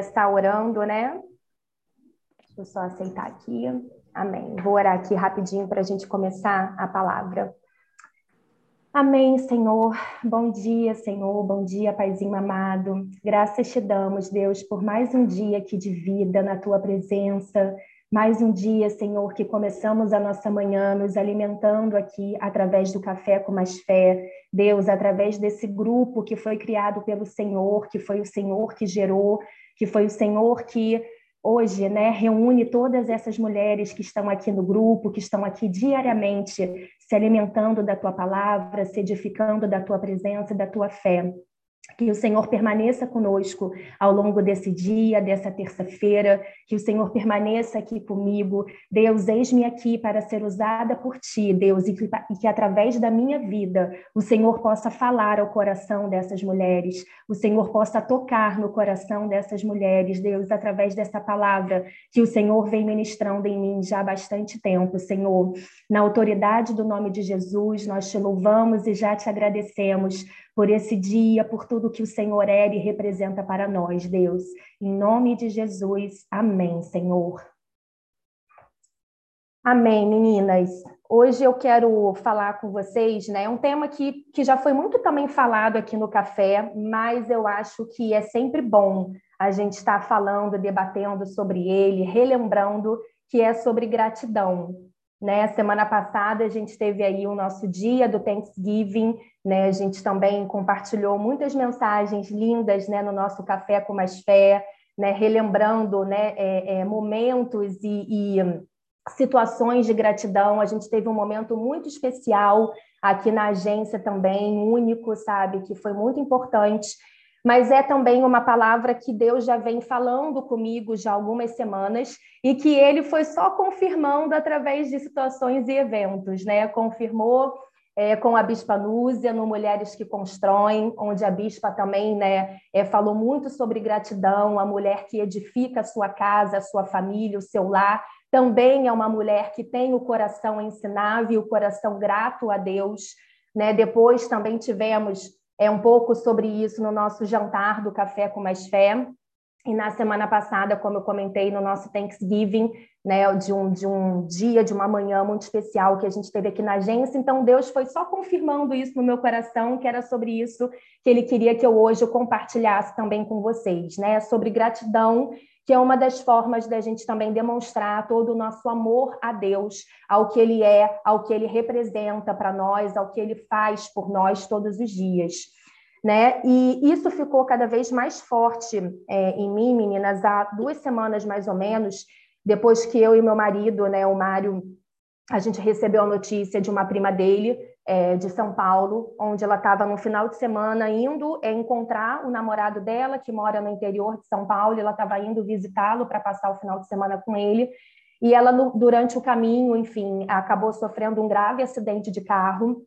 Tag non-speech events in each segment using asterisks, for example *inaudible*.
Está orando, né? Deixa eu só aceitar aqui. Amém. Vou orar aqui rapidinho para a gente começar a palavra. Amém, Senhor. Bom dia, Senhor. Bom dia, Paizinho amado. Graças te damos, Deus, por mais um dia aqui de vida na tua presença. Mais um dia, Senhor, que começamos a nossa manhã nos alimentando aqui através do Café com Mais Fé. Deus, através desse grupo que foi criado pelo Senhor, que foi o Senhor que gerou, que foi o Senhor que hoje né, reúne todas essas mulheres que estão aqui no grupo, que estão aqui diariamente se alimentando da tua palavra, se edificando da tua presença, da tua fé. Que o Senhor permaneça conosco ao longo desse dia, dessa terça-feira, que o Senhor permaneça aqui comigo. Deus, eis-me aqui para ser usada por ti, Deus, e que, e que, através da minha vida o Senhor possa falar ao coração dessas mulheres, o Senhor possa tocar no coração dessas mulheres, Deus, através dessa palavra que o Senhor vem ministrando em mim já há bastante tempo, Senhor. Na autoridade do nome de Jesus, nós te louvamos e já te agradecemos por esse dia, por tudo que o Senhor é e representa para nós, Deus. Em nome de Jesus, amém, Senhor. Amém, meninas. Hoje eu quero falar com vocês, né? Um tema que, que já foi muito também falado aqui no café, mas eu acho que é sempre bom a gente estar falando, debatendo sobre ele, relembrando que é sobre gratidão. Né? Semana passada a gente teve aí o nosso dia do Thanksgiving, né? A gente também compartilhou muitas mensagens lindas, né, no nosso café com mais fé, né, relembrando, né, é, é, momentos e, e situações de gratidão. A gente teve um momento muito especial aqui na agência também, único, sabe, que foi muito importante mas é também uma palavra que Deus já vem falando comigo já há algumas semanas e que ele foi só confirmando através de situações e eventos, né? Confirmou é, com a Bispa Núzia no Mulheres que Constroem, onde a Bispa também né, é, falou muito sobre gratidão, a mulher que edifica a sua casa, a sua família, o seu lar, também é uma mulher que tem o coração ensinável, o coração grato a Deus. Né? Depois também tivemos é um pouco sobre isso no nosso jantar do Café com Mais Fé. E na semana passada, como eu comentei no nosso Thanksgiving, né, de um, de um dia, de uma manhã muito especial que a gente teve aqui na agência. Então, Deus foi só confirmando isso no meu coração, que era sobre isso que Ele queria que eu hoje compartilhasse também com vocês, né? Sobre gratidão que é uma das formas da gente também demonstrar todo o nosso amor a Deus, ao que Ele é, ao que Ele representa para nós, ao que Ele faz por nós todos os dias. Né? E isso ficou cada vez mais forte é, em mim, meninas, há duas semanas mais ou menos, depois que eu e meu marido, né, o Mário, a gente recebeu a notícia de uma prima dele é, de São Paulo, onde ela estava no final de semana indo é, encontrar o namorado dela, que mora no interior de São Paulo, ela estava indo visitá-lo para passar o final de semana com ele. E ela, durante o caminho, enfim, acabou sofrendo um grave acidente de carro.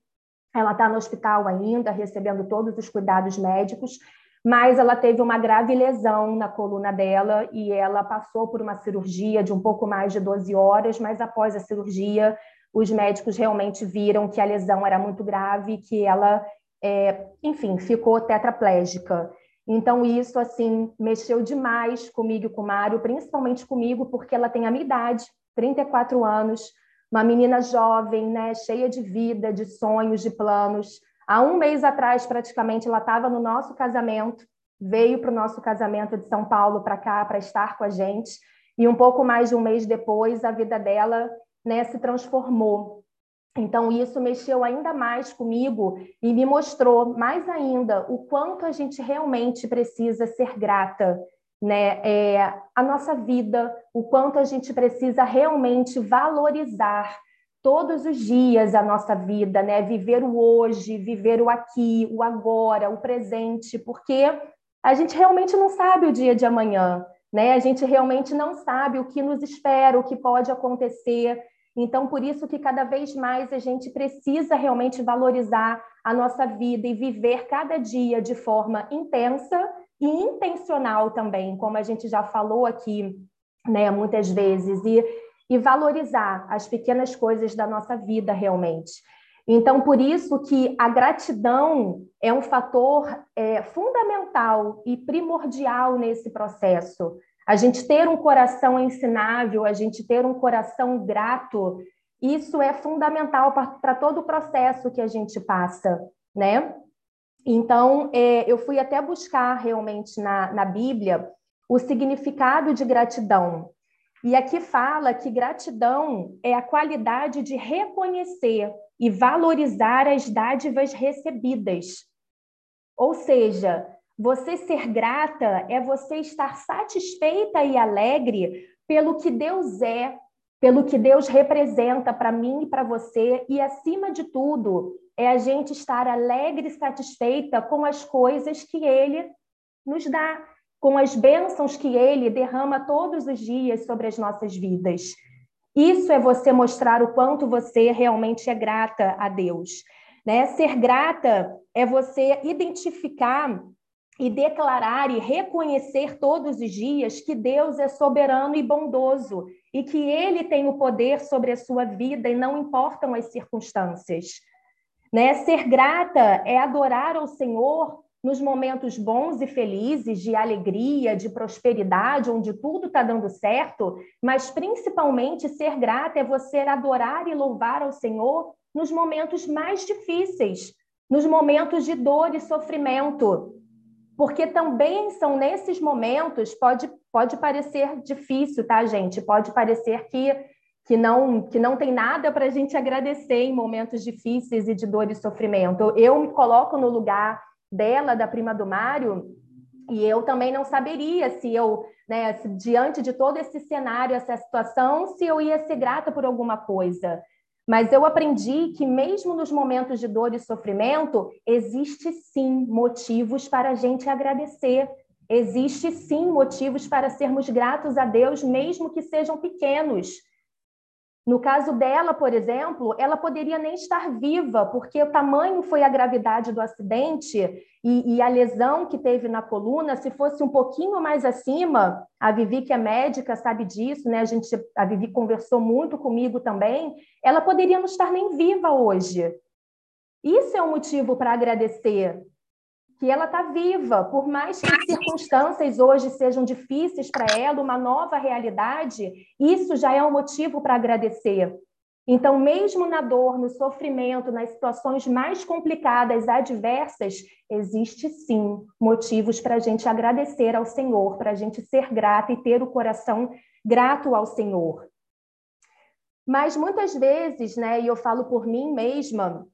Ela está no hospital ainda, recebendo todos os cuidados médicos, mas ela teve uma grave lesão na coluna dela e ela passou por uma cirurgia de um pouco mais de 12 horas, mas após a cirurgia os médicos realmente viram que a lesão era muito grave, que ela, é, enfim, ficou tetraplégica. Então, isso, assim, mexeu demais comigo e com o Mário, principalmente comigo, porque ela tem a minha idade, 34 anos, uma menina jovem, né, cheia de vida, de sonhos, de planos. Há um mês atrás, praticamente, ela estava no nosso casamento, veio para o nosso casamento de São Paulo para cá para estar com a gente. E um pouco mais de um mês depois, a vida dela né, se transformou. Então, isso mexeu ainda mais comigo e me mostrou mais ainda o quanto a gente realmente precisa ser grata, né? É, a nossa vida, o quanto a gente precisa realmente valorizar todos os dias a nossa vida, né? Viver o hoje, viver o aqui, o agora, o presente, porque a gente realmente não sabe o dia de amanhã, né? A gente realmente não sabe o que nos espera, o que pode acontecer. Então, por isso que cada vez mais a gente precisa realmente valorizar a nossa vida e viver cada dia de forma intensa e intencional também, como a gente já falou aqui, né, muitas vezes, e, e valorizar as pequenas coisas da nossa vida realmente. Então, por isso que a gratidão é um fator é, fundamental e primordial nesse processo. A gente ter um coração ensinável, a gente ter um coração grato, isso é fundamental para todo o processo que a gente passa, né? Então, é, eu fui até buscar realmente na, na Bíblia o significado de gratidão. E aqui fala que gratidão é a qualidade de reconhecer e valorizar as dádivas recebidas. Ou seja, você ser grata é você estar satisfeita e alegre pelo que Deus é, pelo que Deus representa para mim e para você, e acima de tudo, é a gente estar alegre e satisfeita com as coisas que Ele nos dá, com as bênçãos que Ele derrama todos os dias sobre as nossas vidas. Isso é você mostrar o quanto você realmente é grata a Deus. Né? Ser grata é você identificar e declarar e reconhecer todos os dias que Deus é soberano e bondoso e que Ele tem o poder sobre a sua vida e não importam as circunstâncias. Né? Ser grata é adorar ao Senhor nos momentos bons e felizes, de alegria, de prosperidade, onde tudo está dando certo, mas principalmente ser grata é você adorar e louvar ao Senhor nos momentos mais difíceis, nos momentos de dor e sofrimento, porque também são nesses momentos, pode, pode parecer difícil, tá, gente? Pode parecer que, que, não, que não tem nada para a gente agradecer em momentos difíceis e de dor e sofrimento. Eu me coloco no lugar dela, da prima do Mário, e eu também não saberia se eu, né, se, diante de todo esse cenário, essa situação, se eu ia ser grata por alguma coisa. Mas eu aprendi que, mesmo nos momentos de dor e sofrimento, existe sim motivos para a gente agradecer. Existe sim motivos para sermos gratos a Deus, mesmo que sejam pequenos. No caso dela, por exemplo, ela poderia nem estar viva, porque o tamanho foi a gravidade do acidente e, e, a lesão que teve na coluna. Se fosse um pouquinho mais acima, a Vivi, que é médica, sabe disso, né? A, gente, a Vivi conversou muito comigo também. Ela poderia não estar nem viva hoje. Isso é um motivo para agradecer, que ela está viva, por mais que as circunstâncias hoje sejam difíceis para ela, uma nova realidade, isso já é um motivo para agradecer. Então, mesmo na dor, no sofrimento, nas situações mais complicadas, adversas, existe sim motivos para a gente agradecer ao Senhor, para a gente ser grata e ter o coração grato ao Senhor. Mas muitas vezes, né, e eu falo por mim mesma,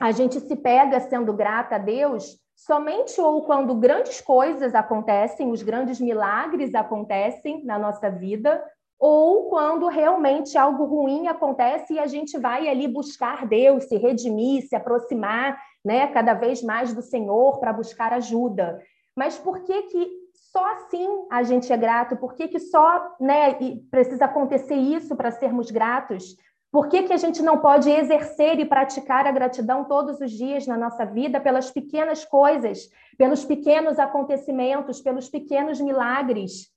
a gente se pega sendo grata a Deus somente ou quando grandes coisas acontecem, os grandes milagres acontecem na nossa vida, ou quando realmente algo ruim acontece e a gente vai ali buscar Deus, se redimir, se aproximar, né, cada vez mais do Senhor para buscar ajuda. Mas por que que só assim a gente é grato? Por que que só, né, precisa acontecer isso para sermos gratos? Por que, que a gente não pode exercer e praticar a gratidão todos os dias na nossa vida pelas pequenas coisas, pelos pequenos acontecimentos, pelos pequenos milagres?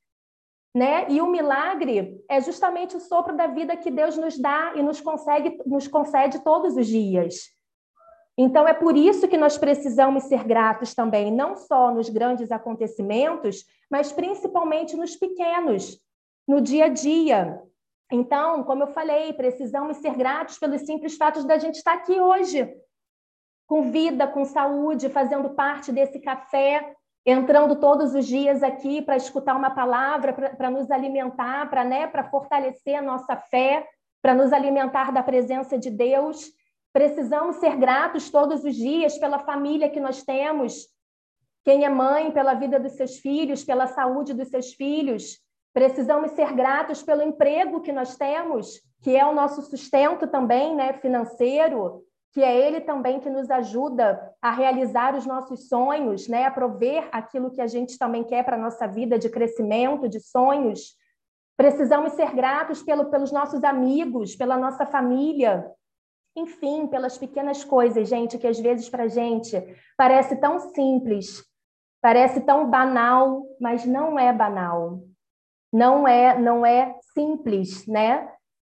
Né? E o milagre é justamente o sopro da vida que Deus nos dá e nos, consegue, nos concede todos os dias. Então, é por isso que nós precisamos ser gratos também, não só nos grandes acontecimentos, mas principalmente nos pequenos, no dia a dia, então, como eu falei, precisamos ser gratos pelos simples fatos da gente estar aqui hoje, com vida, com saúde, fazendo parte desse café, entrando todos os dias aqui para escutar uma palavra, para nos alimentar, para né, fortalecer a nossa fé, para nos alimentar da presença de Deus. Precisamos ser gratos todos os dias pela família que nós temos. Quem é mãe, pela vida dos seus filhos, pela saúde dos seus filhos. Precisamos ser gratos pelo emprego que nós temos, que é o nosso sustento também, né, financeiro, que é ele também que nos ajuda a realizar os nossos sonhos, né, a prover aquilo que a gente também quer para a nossa vida de crescimento, de sonhos. Precisamos ser gratos pelo, pelos nossos amigos, pela nossa família, enfim, pelas pequenas coisas, gente, que às vezes para a gente parece tão simples, parece tão banal, mas não é banal não é não é simples, né?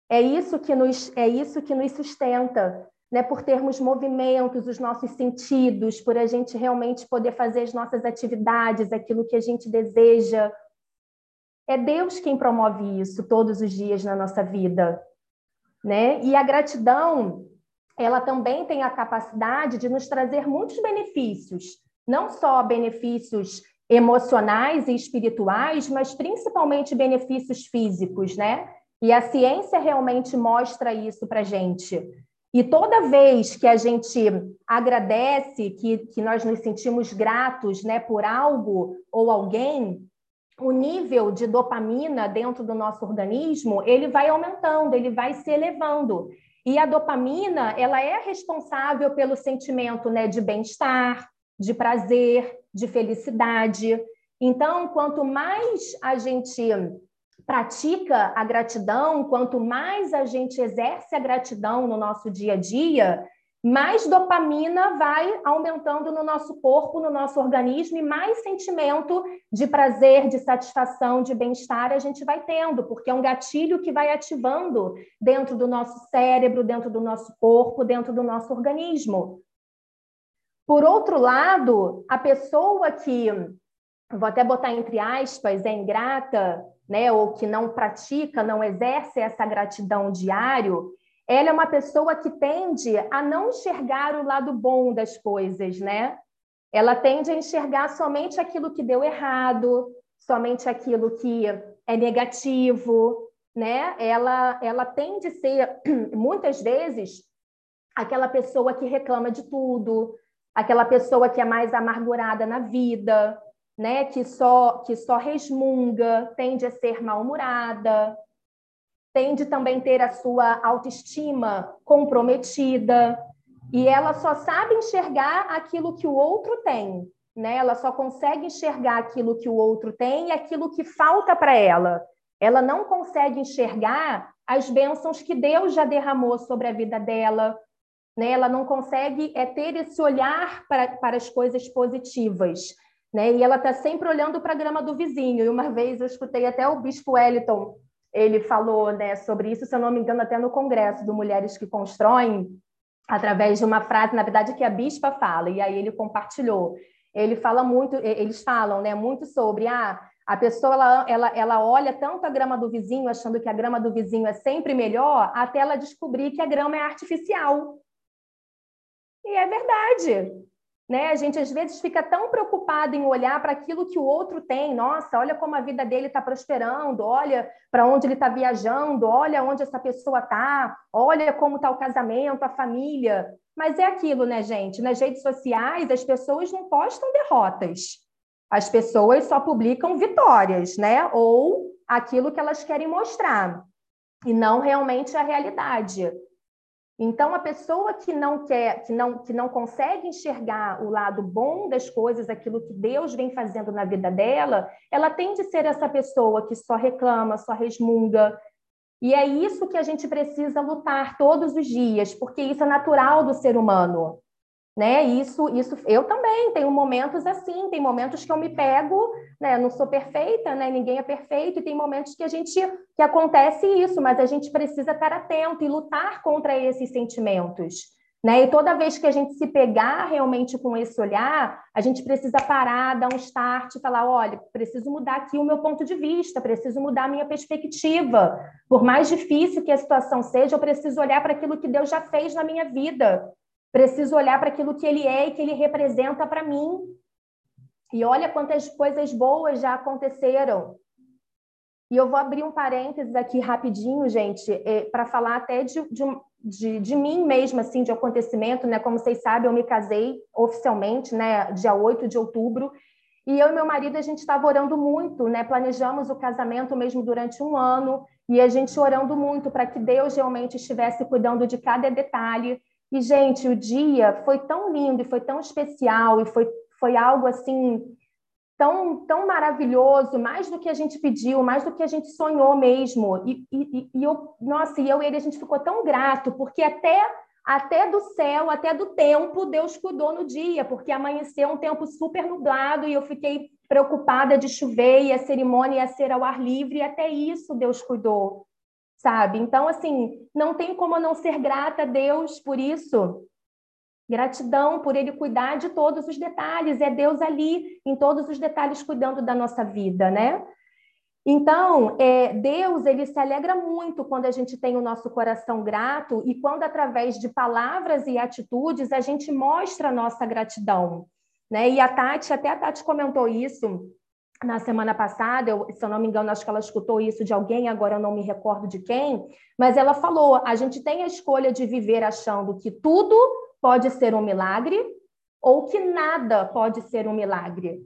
É isso que nos é isso que nos sustenta. né, por termos movimentos, os nossos sentidos, por a gente realmente poder fazer as nossas atividades, aquilo que a gente deseja. É Deus quem promove isso todos os dias na nossa vida, né? E a gratidão, ela também tem a capacidade de nos trazer muitos benefícios, não só benefícios emocionais e espirituais, mas principalmente benefícios físicos, né? E a ciência realmente mostra isso para gente. E toda vez que a gente agradece, que, que nós nos sentimos gratos né, por algo ou alguém, o nível de dopamina dentro do nosso organismo ele vai aumentando, ele vai se elevando. E a dopamina ela é responsável pelo sentimento né, de bem-estar, de prazer, de felicidade. Então, quanto mais a gente pratica a gratidão, quanto mais a gente exerce a gratidão no nosso dia a dia, mais dopamina vai aumentando no nosso corpo, no nosso organismo, e mais sentimento de prazer, de satisfação, de bem-estar a gente vai tendo, porque é um gatilho que vai ativando dentro do nosso cérebro, dentro do nosso corpo, dentro do nosso organismo. Por outro lado, a pessoa que, vou até botar entre aspas, é ingrata, né, ou que não pratica, não exerce essa gratidão diário, ela é uma pessoa que tende a não enxergar o lado bom das coisas, né? Ela tende a enxergar somente aquilo que deu errado, somente aquilo que é negativo, né? Ela, ela tende a ser, *clears throat* muitas vezes, aquela pessoa que reclama de tudo, aquela pessoa que é mais amargurada na vida, né? Que só, que só resmunga, tende a ser mal-humorada, tende também ter a sua autoestima comprometida e ela só sabe enxergar aquilo que o outro tem, né? Ela só consegue enxergar aquilo que o outro tem e aquilo que falta para ela. Ela não consegue enxergar as bênçãos que Deus já derramou sobre a vida dela, né? Ela não consegue é ter esse olhar para, para as coisas positivas. Né? E ela está sempre olhando para a grama do vizinho. E uma vez eu escutei até o Bispo Wellington ele falou né, sobre isso, se eu não me engano, até no congresso do Mulheres que Constroem, através de uma frase, na verdade, que a bispa fala, e aí ele compartilhou. Ele fala muito, eles falam né, muito sobre ah, a pessoa ela, ela, ela olha tanto a grama do vizinho, achando que a grama do vizinho é sempre melhor, até ela descobrir que a grama é artificial. E é verdade. Né? A gente às vezes fica tão preocupado em olhar para aquilo que o outro tem. Nossa, olha como a vida dele está prosperando, olha para onde ele está viajando, olha onde essa pessoa está, olha como está o casamento, a família. Mas é aquilo, né, gente? Nas redes sociais, as pessoas não postam derrotas. As pessoas só publicam vitórias, né? Ou aquilo que elas querem mostrar, e não realmente a realidade. Então, a pessoa que não quer, que não, que não consegue enxergar o lado bom das coisas, aquilo que Deus vem fazendo na vida dela, ela tende a ser essa pessoa que só reclama, só resmunga. E é isso que a gente precisa lutar todos os dias, porque isso é natural do ser humano né? Isso, isso, eu também tenho momentos assim, tem momentos que eu me pego, né? Não sou perfeita, né? Ninguém é perfeito e tem momentos que a gente que acontece isso, mas a gente precisa estar atento e lutar contra esses sentimentos. Né? E toda vez que a gente se pegar realmente com esse olhar, a gente precisa parar, dar um start e falar: olha, preciso mudar aqui o meu ponto de vista, preciso mudar a minha perspectiva. Por mais difícil que a situação seja, eu preciso olhar para aquilo que Deus já fez na minha vida. Preciso olhar para aquilo que ele é e que ele representa para mim. E olha quantas coisas boas já aconteceram. E eu vou abrir um parênteses aqui rapidinho, gente, é, para falar até de, de, de, de, mim mesma, assim, de acontecimento, né? Como vocês sabem, eu me casei oficialmente, né, dia 8 de outubro, e eu e meu marido, a gente estava orando muito, né? Planejamos o casamento mesmo durante um ano, e a gente orando muito para que Deus realmente estivesse cuidando de cada detalhe, e, gente, o dia foi tão lindo e foi tão especial e foi, foi algo assim tão, tão maravilhoso, mais do que a gente pediu, mais do que a gente sonhou mesmo. E, e, e eu, nossa, e eu e ele, a gente ficou tão grato, porque até, até do céu, até do tempo, Deus cuidou no dia, porque amanheceu um tempo super nublado e eu fiquei preocupada de chover e a cerimônia ia ser ao ar livre, e até isso Deus cuidou. Sabe? Então, assim, não tem como não ser grata a Deus por isso. Gratidão por Ele cuidar de todos os detalhes, é Deus ali, em todos os detalhes, cuidando da nossa vida, né? Então, é, Deus ele se alegra muito quando a gente tem o nosso coração grato e quando, através de palavras e atitudes, a gente mostra a nossa gratidão. Né? E a Tati, até a Tati comentou isso na semana passada, eu, se eu não me engano, acho que ela escutou isso de alguém, agora eu não me recordo de quem, mas ela falou: a gente tem a escolha de viver achando que tudo pode ser um milagre ou que nada pode ser um milagre.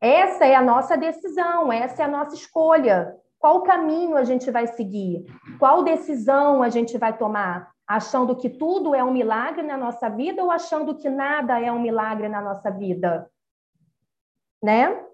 Essa é a nossa decisão, essa é a nossa escolha. Qual caminho a gente vai seguir? Qual decisão a gente vai tomar? Achando que tudo é um milagre na nossa vida ou achando que nada é um milagre na nossa vida? Né?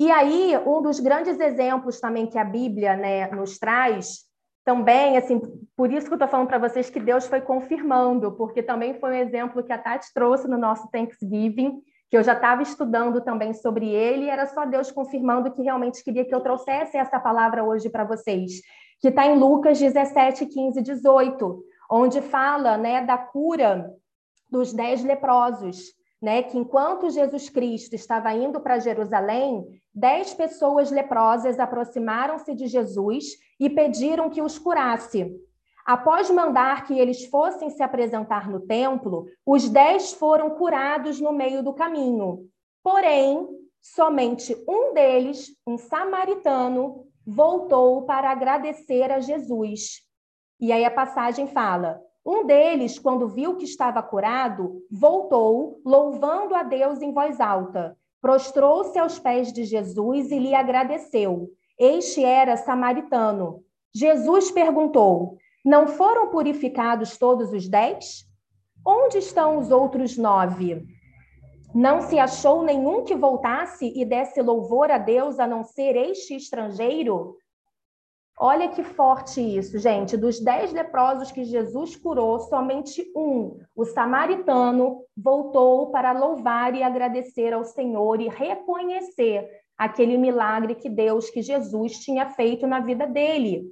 E aí, um dos grandes exemplos também que a Bíblia né, nos traz, também, assim, por isso que eu estou falando para vocês que Deus foi confirmando, porque também foi um exemplo que a Tati trouxe no nosso Thanksgiving, que eu já estava estudando também sobre ele, e era só Deus confirmando que realmente queria que eu trouxesse essa palavra hoje para vocês, que está em Lucas 17, 15, 18, onde fala né, da cura dos dez leprosos, né, que enquanto Jesus Cristo estava indo para Jerusalém, dez pessoas leprosas aproximaram-se de Jesus e pediram que os curasse. Após mandar que eles fossem se apresentar no templo, os dez foram curados no meio do caminho. Porém, somente um deles, um samaritano, voltou para agradecer a Jesus. E aí a passagem fala: um deles, quando viu que estava curado, voltou, louvando a Deus em voz alta. Prostrou-se aos pés de Jesus e lhe agradeceu. Este era samaritano. Jesus perguntou: não foram purificados todos os dez? Onde estão os outros nove? Não se achou nenhum que voltasse e desse louvor a Deus a não ser este estrangeiro? Olha que forte isso, gente. Dos dez leprosos que Jesus curou, somente um, o samaritano, voltou para louvar e agradecer ao Senhor e reconhecer aquele milagre que Deus, que Jesus tinha feito na vida dele.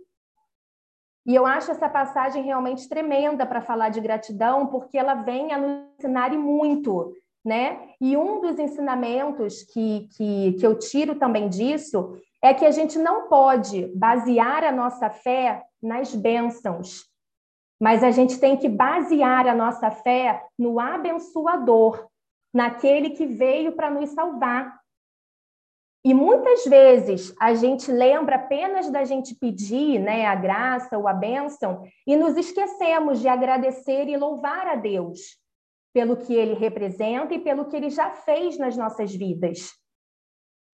E eu acho essa passagem realmente tremenda para falar de gratidão, porque ela vem a nos ensinar e muito, né? E um dos ensinamentos que, que, que eu tiro também disso é que a gente não pode basear a nossa fé nas bênçãos, mas a gente tem que basear a nossa fé no abençoador, naquele que veio para nos salvar. E muitas vezes a gente lembra apenas da gente pedir né, a graça ou a bênção e nos esquecemos de agradecer e louvar a Deus pelo que ele representa e pelo que ele já fez nas nossas vidas.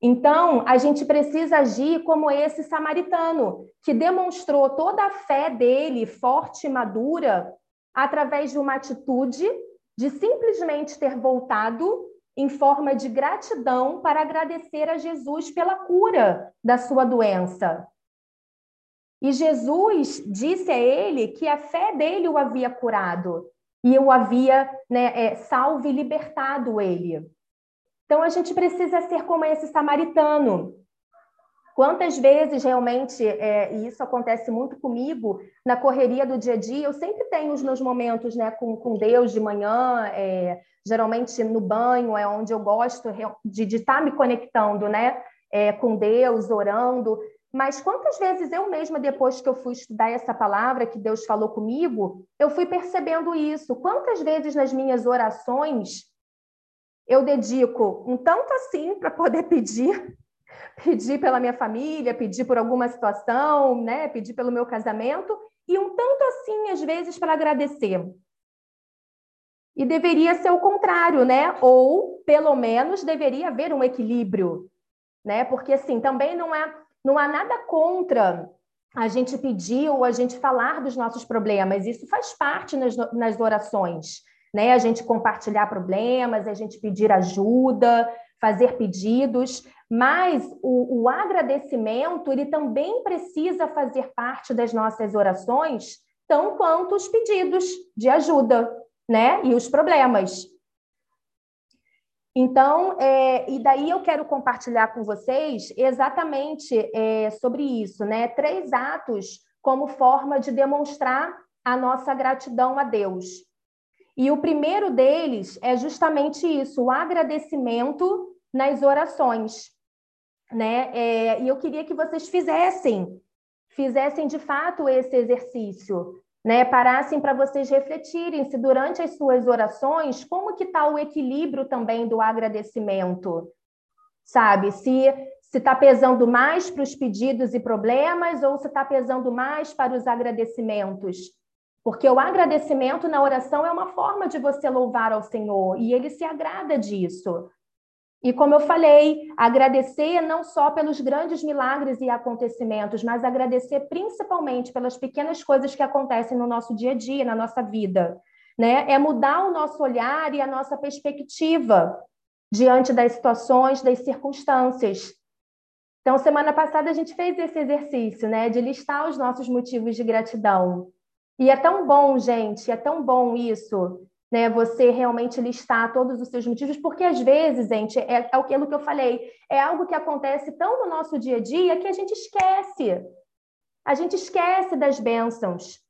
Então, a gente precisa agir como esse samaritano, que demonstrou toda a fé dele, forte e madura, através de uma atitude de simplesmente ter voltado em forma de gratidão para agradecer a Jesus pela cura da sua doença. E Jesus disse a ele que a fé dele o havia curado e o havia né, é, salvo e libertado ele. Então a gente precisa ser como esse samaritano. Quantas vezes realmente, é, e isso acontece muito comigo, na correria do dia a dia, eu sempre tenho os meus momentos né, com, com Deus de manhã, é, geralmente no banho é onde eu gosto de estar tá me conectando, né? É, com Deus, orando. Mas quantas vezes eu mesma, depois que eu fui estudar essa palavra que Deus falou comigo, eu fui percebendo isso. Quantas vezes nas minhas orações eu dedico um tanto assim para poder pedir, *laughs* pedir pela minha família, pedir por alguma situação, né? Pedir pelo meu casamento, e um tanto assim, às vezes, para agradecer. E deveria ser o contrário, né? Ou, pelo menos, deveria haver um equilíbrio, né? Porque, assim, também não, é, não há nada contra a gente pedir ou a gente falar dos nossos problemas. Isso faz parte nas, nas orações, né? A gente compartilhar problemas, a gente pedir ajuda, fazer pedidos, mas o, o agradecimento, ele também precisa fazer parte das nossas orações, tão quanto os pedidos de ajuda, né? E os problemas. Então, é, e daí eu quero compartilhar com vocês exatamente é, sobre isso, né? Três atos como forma de demonstrar a nossa gratidão a Deus. E o primeiro deles é justamente isso, o agradecimento nas orações, né? É, e eu queria que vocês fizessem, fizessem de fato esse exercício, né? Parassem para vocês refletirem se durante as suas orações como que está o equilíbrio também do agradecimento, sabe? Se se está pesando mais para os pedidos e problemas ou se está pesando mais para os agradecimentos. Porque o agradecimento na oração é uma forma de você louvar ao Senhor e ele se agrada disso. E como eu falei, agradecer não só pelos grandes milagres e acontecimentos, mas agradecer principalmente pelas pequenas coisas que acontecem no nosso dia a dia, na nossa vida. Né? É mudar o nosso olhar e a nossa perspectiva diante das situações, das circunstâncias. Então, semana passada a gente fez esse exercício, né, de listar os nossos motivos de gratidão. E é tão bom, gente, é tão bom isso, né? Você realmente listar todos os seus motivos, porque às vezes, gente, é, é aquilo que eu falei, é algo que acontece tão no nosso dia a dia que a gente esquece. A gente esquece das bênçãos.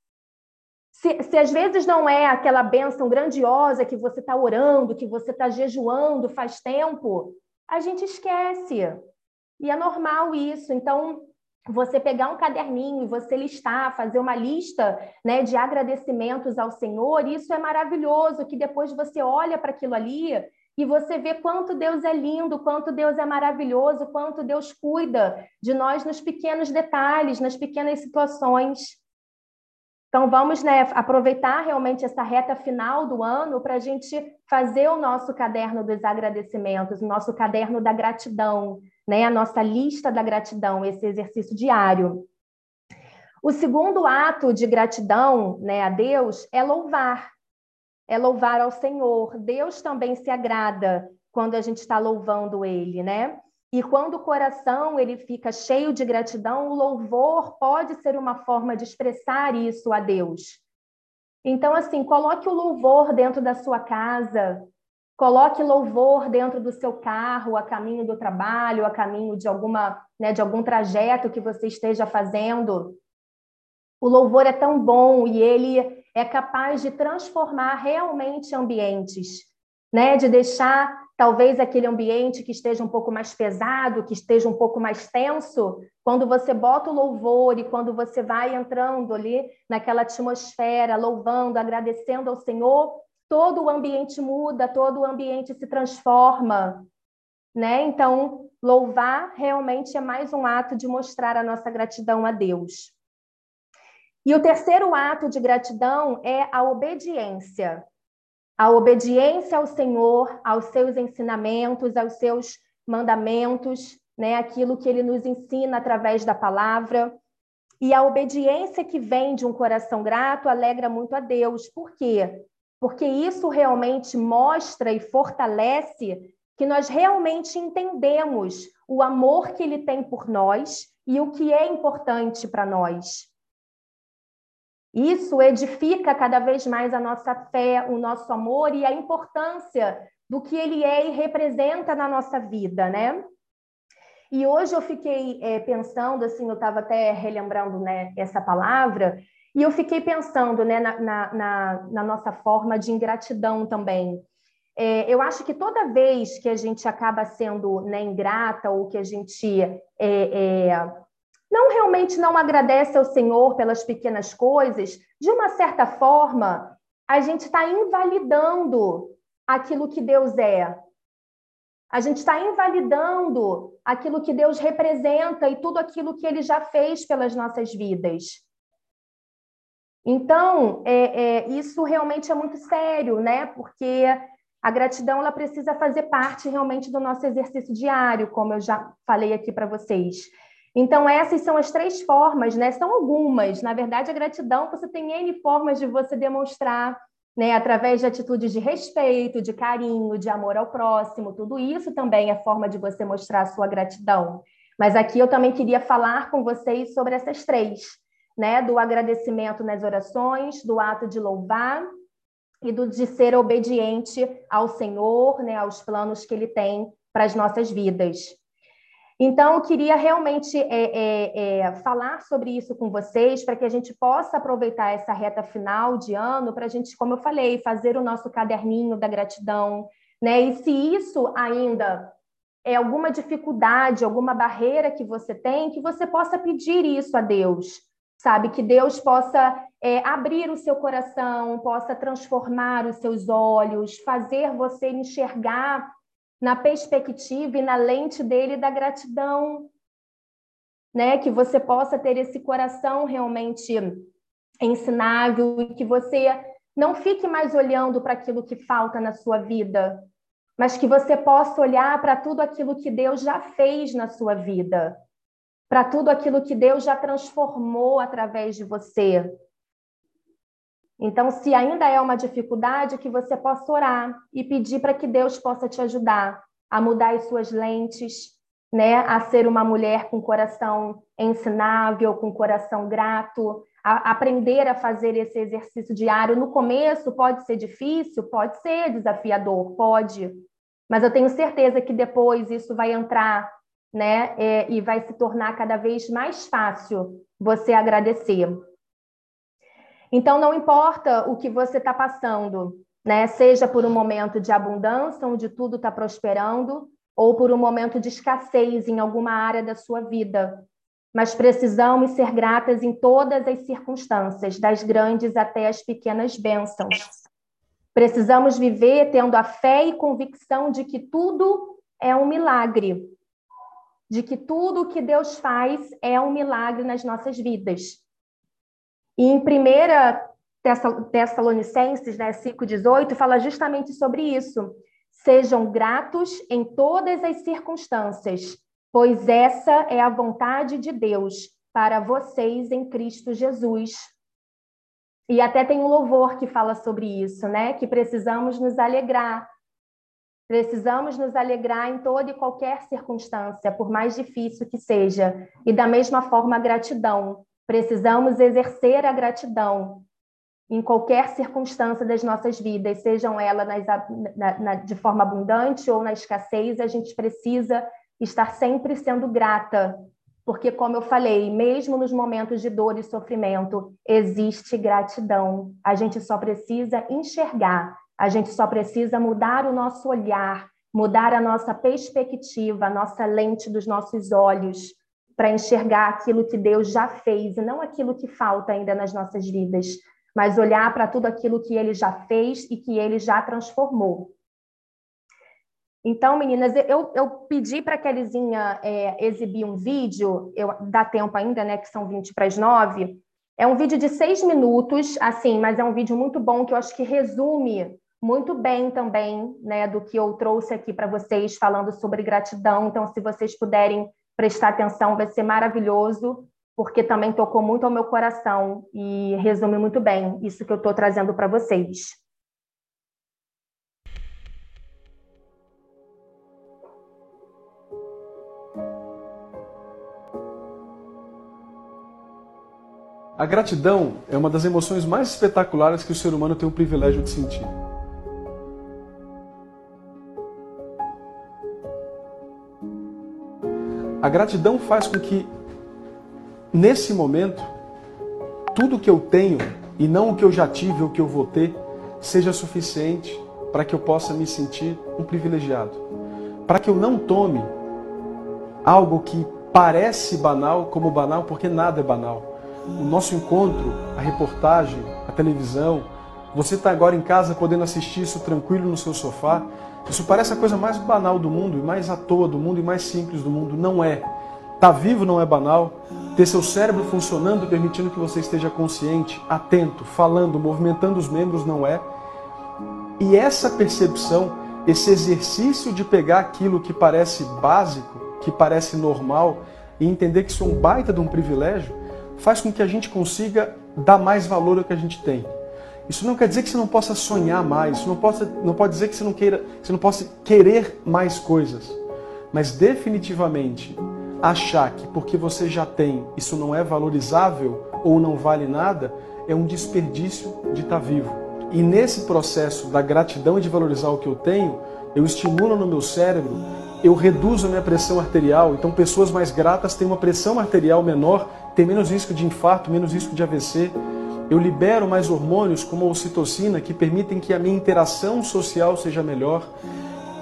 Se, se às vezes não é aquela bênção grandiosa que você está orando, que você está jejuando faz tempo, a gente esquece. E é normal isso. Então, você pegar um caderninho e você listar, fazer uma lista né, de agradecimentos ao Senhor, isso é maravilhoso, que depois você olha para aquilo ali e você vê quanto Deus é lindo, quanto Deus é maravilhoso, quanto Deus cuida de nós nos pequenos detalhes, nas pequenas situações. Então, vamos né, aproveitar realmente essa reta final do ano para a gente fazer o nosso caderno dos agradecimentos, o nosso caderno da gratidão, né, a nossa lista da gratidão, esse exercício diário. O segundo ato de gratidão né, a Deus é louvar, é louvar ao Senhor. Deus também se agrada quando a gente está louvando Ele, né? E quando o coração ele fica cheio de gratidão, o louvor pode ser uma forma de expressar isso a Deus. Então, assim, coloque o louvor dentro da sua casa, Coloque louvor dentro do seu carro, a caminho do trabalho, a caminho de alguma, né, de algum trajeto que você esteja fazendo. O louvor é tão bom e ele é capaz de transformar realmente ambientes, né? De deixar talvez aquele ambiente que esteja um pouco mais pesado, que esteja um pouco mais tenso, quando você bota o louvor e quando você vai entrando ali naquela atmosfera, louvando, agradecendo ao Senhor, todo o ambiente muda, todo o ambiente se transforma, né? Então, louvar realmente é mais um ato de mostrar a nossa gratidão a Deus. E o terceiro ato de gratidão é a obediência. A obediência ao Senhor, aos seus ensinamentos, aos seus mandamentos, né? Aquilo que ele nos ensina através da palavra. E a obediência que vem de um coração grato alegra muito a Deus. Por quê? Porque isso realmente mostra e fortalece que nós realmente entendemos o amor que ele tem por nós e o que é importante para nós. Isso edifica cada vez mais a nossa fé, o nosso amor e a importância do que ele é e representa na nossa vida, né? E hoje eu fiquei é, pensando, assim, eu estava até relembrando né, essa palavra, e eu fiquei pensando né, na, na, na nossa forma de ingratidão também. É, eu acho que toda vez que a gente acaba sendo né, ingrata ou que a gente é, é, não realmente não agradece ao Senhor pelas pequenas coisas, de uma certa forma, a gente está invalidando aquilo que Deus é. A gente está invalidando aquilo que Deus representa e tudo aquilo que Ele já fez pelas nossas vidas. Então, é, é, isso realmente é muito sério, né? Porque a gratidão ela precisa fazer parte realmente do nosso exercício diário, como eu já falei aqui para vocês. Então, essas são as três formas, né? São algumas. Na verdade, a gratidão, você tem N formas de você demonstrar, né? Através de atitudes de respeito, de carinho, de amor ao próximo. Tudo isso também é forma de você mostrar a sua gratidão. Mas aqui eu também queria falar com vocês sobre essas três né, do agradecimento nas orações, do ato de louvar e do, de ser obediente ao Senhor, né, aos planos que Ele tem para as nossas vidas. Então, eu queria realmente é, é, é, falar sobre isso com vocês, para que a gente possa aproveitar essa reta final de ano, para a gente, como eu falei, fazer o nosso caderninho da gratidão. Né? E se isso ainda é alguma dificuldade, alguma barreira que você tem, que você possa pedir isso a Deus, sabe? Que Deus possa é, abrir o seu coração, possa transformar os seus olhos, fazer você enxergar na perspectiva e na lente dele da gratidão, né? Que você possa ter esse coração realmente ensinável e que você não fique mais olhando para aquilo que falta na sua vida, mas que você possa olhar para tudo aquilo que Deus já fez na sua vida, para tudo aquilo que Deus já transformou através de você. Então, se ainda é uma dificuldade, que você possa orar e pedir para que Deus possa te ajudar a mudar as suas lentes, né, a ser uma mulher com coração ensinável, com coração grato, a aprender a fazer esse exercício diário. No começo pode ser difícil, pode ser desafiador, pode, mas eu tenho certeza que depois isso vai entrar, né, é, e vai se tornar cada vez mais fácil você agradecer. Então, não importa o que você está passando, né? seja por um momento de abundância, onde tudo está prosperando, ou por um momento de escassez em alguma área da sua vida. Mas precisamos ser gratas em todas as circunstâncias, das grandes até as pequenas bênçãos. Precisamos viver tendo a fé e convicção de que tudo é um milagre, de que tudo o que Deus faz é um milagre nas nossas vidas. E em 1 Tessalonicenses, né, 5,18, fala justamente sobre isso. Sejam gratos em todas as circunstâncias, pois essa é a vontade de Deus para vocês em Cristo Jesus. E até tem um louvor que fala sobre isso, né? Que precisamos nos alegrar. Precisamos nos alegrar em toda e qualquer circunstância, por mais difícil que seja. E da mesma forma, a gratidão. Precisamos exercer a gratidão em qualquer circunstância das nossas vidas, sejam elas de forma abundante ou na escassez, a gente precisa estar sempre sendo grata, porque, como eu falei, mesmo nos momentos de dor e sofrimento, existe gratidão. A gente só precisa enxergar, a gente só precisa mudar o nosso olhar, mudar a nossa perspectiva, a nossa lente dos nossos olhos para enxergar aquilo que Deus já fez e não aquilo que falta ainda nas nossas vidas, mas olhar para tudo aquilo que ele já fez e que ele já transformou. Então, meninas, eu, eu pedi para a Kelizinha é, exibir um vídeo, eu, dá tempo ainda, né, que são 20 para as 9. É um vídeo de seis minutos, assim, mas é um vídeo muito bom que eu acho que resume muito bem também, né, do que eu trouxe aqui para vocês falando sobre gratidão. Então, se vocês puderem prestar atenção, vai ser maravilhoso, porque também tocou muito ao meu coração e resume muito bem isso que eu estou trazendo para vocês. A gratidão é uma das emoções mais espetaculares que o ser humano tem o privilégio de sentir. A gratidão faz com que, nesse momento, tudo que eu tenho, e não o que eu já tive ou o que eu vou ter, seja suficiente para que eu possa me sentir um privilegiado. Para que eu não tome algo que parece banal como banal, porque nada é banal. O nosso encontro, a reportagem, a televisão, você está agora em casa podendo assistir isso tranquilo no seu sofá, isso parece a coisa mais banal do mundo, e mais à toa do mundo, e mais simples do mundo. Não é. Estar tá vivo não é banal. Ter seu cérebro funcionando, permitindo que você esteja consciente, atento, falando, movimentando os membros, não é. E essa percepção, esse exercício de pegar aquilo que parece básico, que parece normal, e entender que isso é um baita de um privilégio, faz com que a gente consiga dar mais valor ao que a gente tem. Isso não quer dizer que você não possa sonhar mais, isso não, possa, não pode dizer que você não, queira, você não possa querer mais coisas. Mas definitivamente, achar que porque você já tem, isso não é valorizável ou não vale nada, é um desperdício de estar vivo. E nesse processo da gratidão e de valorizar o que eu tenho, eu estimulo no meu cérebro, eu reduzo a minha pressão arterial. Então, pessoas mais gratas têm uma pressão arterial menor, têm menos risco de infarto, menos risco de AVC. Eu libero mais hormônios, como a ocitocina, que permitem que a minha interação social seja melhor.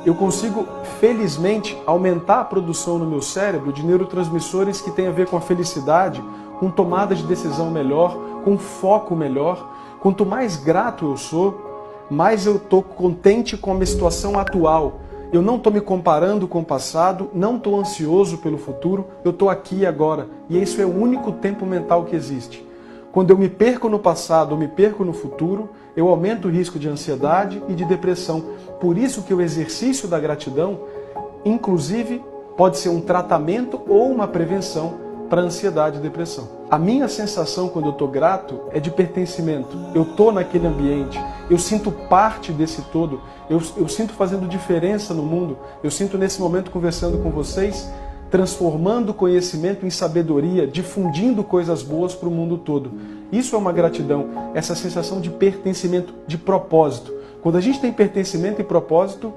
Eu consigo, felizmente, aumentar a produção no meu cérebro de neurotransmissores que têm a ver com a felicidade, com tomada de decisão melhor, com foco melhor. Quanto mais grato eu sou, mais eu estou contente com a minha situação atual. Eu não estou me comparando com o passado, não estou ansioso pelo futuro, eu estou aqui e agora. E isso é o único tempo mental que existe. Quando eu me perco no passado ou me perco no futuro, eu aumento o risco de ansiedade e de depressão. Por isso que o exercício da gratidão, inclusive, pode ser um tratamento ou uma prevenção para ansiedade e depressão. A minha sensação quando eu estou grato é de pertencimento. Eu estou naquele ambiente, eu sinto parte desse todo, eu, eu sinto fazendo diferença no mundo, eu sinto nesse momento conversando com vocês transformando conhecimento em sabedoria, difundindo coisas boas para o mundo todo. Isso é uma gratidão, essa sensação de pertencimento, de propósito. Quando a gente tem pertencimento e propósito,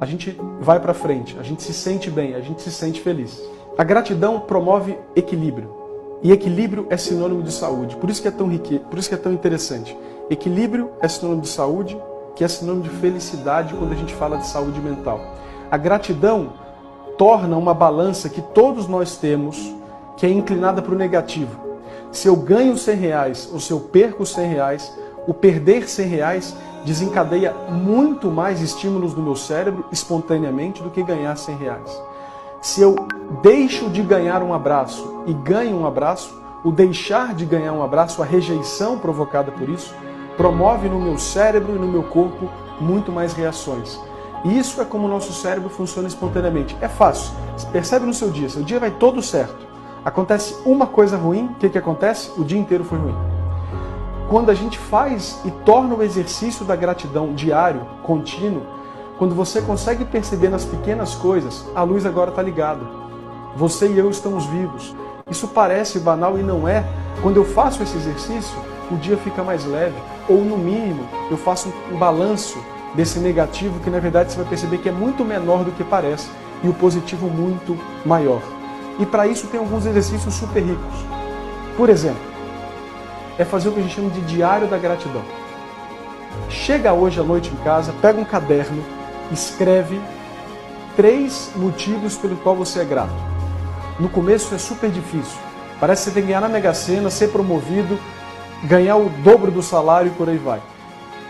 a gente vai para frente, a gente se sente bem, a gente se sente feliz. A gratidão promove equilíbrio. E equilíbrio é sinônimo de saúde. Por isso que é tão rique, por isso que é tão interessante. Equilíbrio é sinônimo de saúde, que é sinônimo de felicidade quando a gente fala de saúde mental. A gratidão torna uma balança que todos nós temos, que é inclinada para o negativo. Se eu ganho 100 reais ou se eu perco 100 reais, o perder 100 reais desencadeia muito mais estímulos no meu cérebro espontaneamente do que ganhar 100 reais. Se eu deixo de ganhar um abraço e ganho um abraço, o deixar de ganhar um abraço, a rejeição provocada por isso, promove no meu cérebro e no meu corpo muito mais reações. Isso é como o nosso cérebro funciona espontaneamente. É fácil. Você percebe no seu dia, seu dia vai todo certo. Acontece uma coisa ruim, o que, que acontece? O dia inteiro foi ruim. Quando a gente faz e torna o exercício da gratidão diário, contínuo, quando você consegue perceber nas pequenas coisas, a luz agora está ligada. Você e eu estamos vivos. Isso parece banal e não é. Quando eu faço esse exercício, o dia fica mais leve. Ou, no mínimo, eu faço um balanço desse negativo que na verdade você vai perceber que é muito menor do que parece e o positivo muito maior. E para isso tem alguns exercícios super ricos. Por exemplo, é fazer o que a gente chama de diário da gratidão. Chega hoje à noite em casa, pega um caderno, escreve três motivos pelo qual você é grato. No começo é super difícil. Parece que você tem que ganhar na Mega Sena, ser promovido, ganhar o dobro do salário e por aí vai.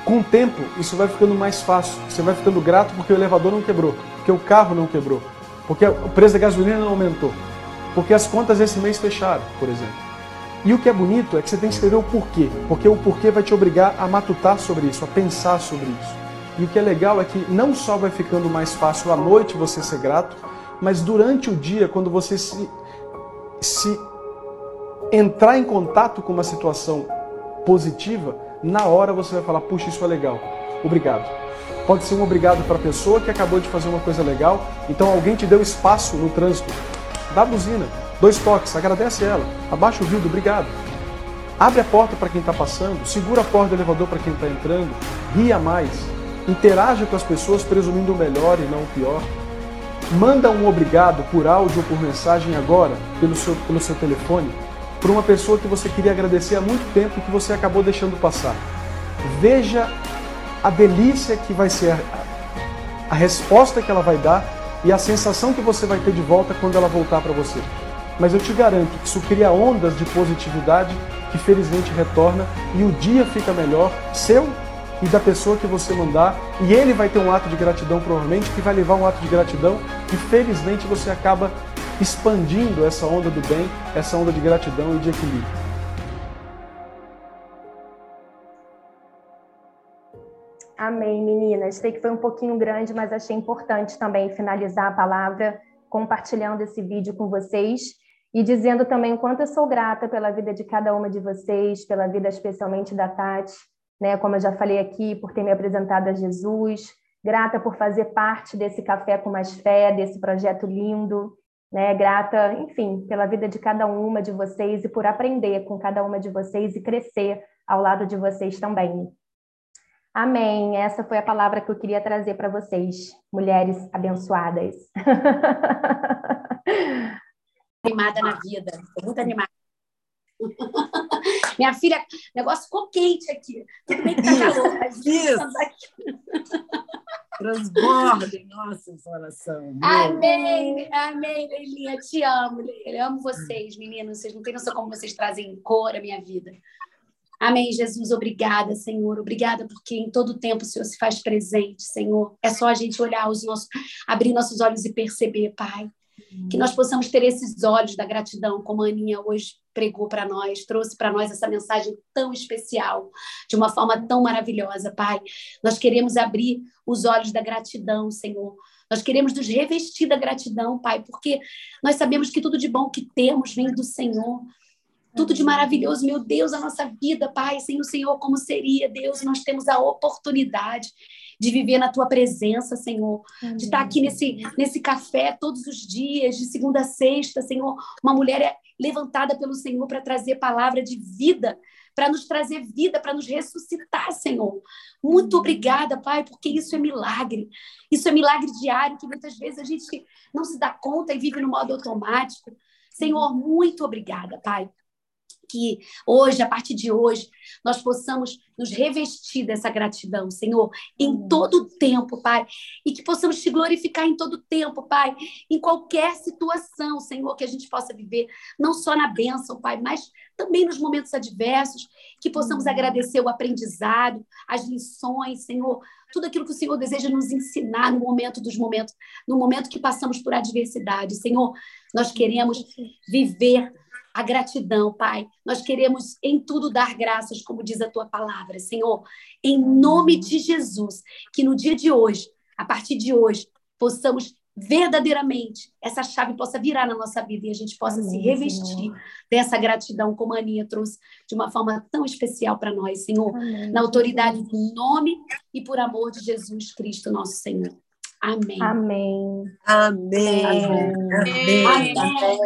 Com o tempo, isso vai ficando mais fácil. Você vai ficando grato porque o elevador não quebrou, porque o carro não quebrou, porque o preço da gasolina não aumentou, porque as contas esse mês fecharam, por exemplo. E o que é bonito é que você tem que escrever o porquê, porque o porquê vai te obrigar a matutar sobre isso, a pensar sobre isso. E o que é legal é que não só vai ficando mais fácil à noite você ser grato, mas durante o dia, quando você se, se entrar em contato com uma situação positiva, na hora você vai falar, puxa, isso é legal, obrigado. Pode ser um obrigado para a pessoa que acabou de fazer uma coisa legal, então alguém te deu espaço no trânsito. Dá buzina, dois toques, agradece ela, abaixa o vidro, obrigado. Abre a porta para quem está passando, segura a porta do elevador para quem está entrando, ria mais, interaja com as pessoas presumindo o melhor e não o pior. Manda um obrigado por áudio ou por mensagem agora, pelo seu, pelo seu telefone, para uma pessoa que você queria agradecer há muito tempo e que você acabou deixando passar. Veja a delícia que vai ser a, a resposta que ela vai dar e a sensação que você vai ter de volta quando ela voltar para você. Mas eu te garanto que isso cria ondas de positividade que felizmente retorna e o dia fica melhor, seu e da pessoa que você mandar, e ele vai ter um ato de gratidão provavelmente, que vai levar um ato de gratidão e felizmente você acaba expandindo essa onda do bem, essa onda de gratidão e de equilíbrio. Amém, meninas. Sei que foi um pouquinho grande, mas achei importante também finalizar a palavra compartilhando esse vídeo com vocês e dizendo também o quanto eu sou grata pela vida de cada uma de vocês, pela vida especialmente da Tati, né? Como eu já falei aqui, por ter me apresentado a Jesus, grata por fazer parte desse Café com Mais Fé, desse projeto lindo, né? Grata, enfim, pela vida de cada uma de vocês e por aprender com cada uma de vocês e crescer ao lado de vocês também. Amém. Essa foi a palavra que eu queria trazer para vocês, mulheres abençoadas. *laughs* Animada na vida, Estou muito animada. Minha filha, negócio ficou quente aqui. Tudo bem que tá calor, mas *laughs* Isso. Transbordem nossa coração. Amém, amém, Leilinha. Te amo, Eu amo vocês, meninos. Vocês não têm noção como vocês trazem cor à minha vida. Amém, Jesus. Obrigada, Senhor. Obrigada porque em todo tempo o Senhor se faz presente, Senhor. É só a gente olhar os nossos, abrir nossos olhos e perceber, Pai. Que nós possamos ter esses olhos da gratidão, como a Aninha hoje pregou para nós, trouxe para nós essa mensagem tão especial, de uma forma tão maravilhosa, Pai. Nós queremos abrir os olhos da gratidão, Senhor. Nós queremos nos revestir da gratidão, Pai, porque nós sabemos que tudo de bom que temos vem do Senhor. Tudo de maravilhoso, meu Deus, a nossa vida, Pai, sem o Senhor, como seria, Deus? Nós temos a oportunidade de viver na tua presença, Senhor, Amém. de estar aqui nesse, nesse café todos os dias, de segunda a sexta, Senhor. Uma mulher é levantada pelo Senhor para trazer palavra de vida, para nos trazer vida, para nos ressuscitar, Senhor. Muito obrigada, Pai, porque isso é milagre. Isso é milagre diário que muitas vezes a gente não se dá conta e vive no modo automático. Senhor, muito obrigada, Pai que hoje, a partir de hoje, nós possamos nos revestir dessa gratidão, Senhor, em todo o tempo, Pai, e que possamos te glorificar em todo o tempo, Pai, em qualquer situação, Senhor, que a gente possa viver, não só na bênção, Pai, mas também nos momentos adversos, que possamos agradecer o aprendizado, as lições, Senhor, tudo aquilo que o Senhor deseja nos ensinar no momento dos momentos, no momento que passamos por adversidade. Senhor, nós queremos viver a gratidão, Pai. Nós queremos em tudo dar graças, como diz a tua palavra, Senhor. Em nome de Jesus, que no dia de hoje, a partir de hoje, possamos verdadeiramente essa chave possa virar na nossa vida e a gente possa Amém, se revestir Senhor. dessa gratidão como a Aninha trouxe de uma forma tão especial para nós, Senhor, Amém, na autoridade do nome e por amor de Jesus Cristo, nosso Senhor. Amém. Amém. Amém. Amém. Amém. Amém. Amém.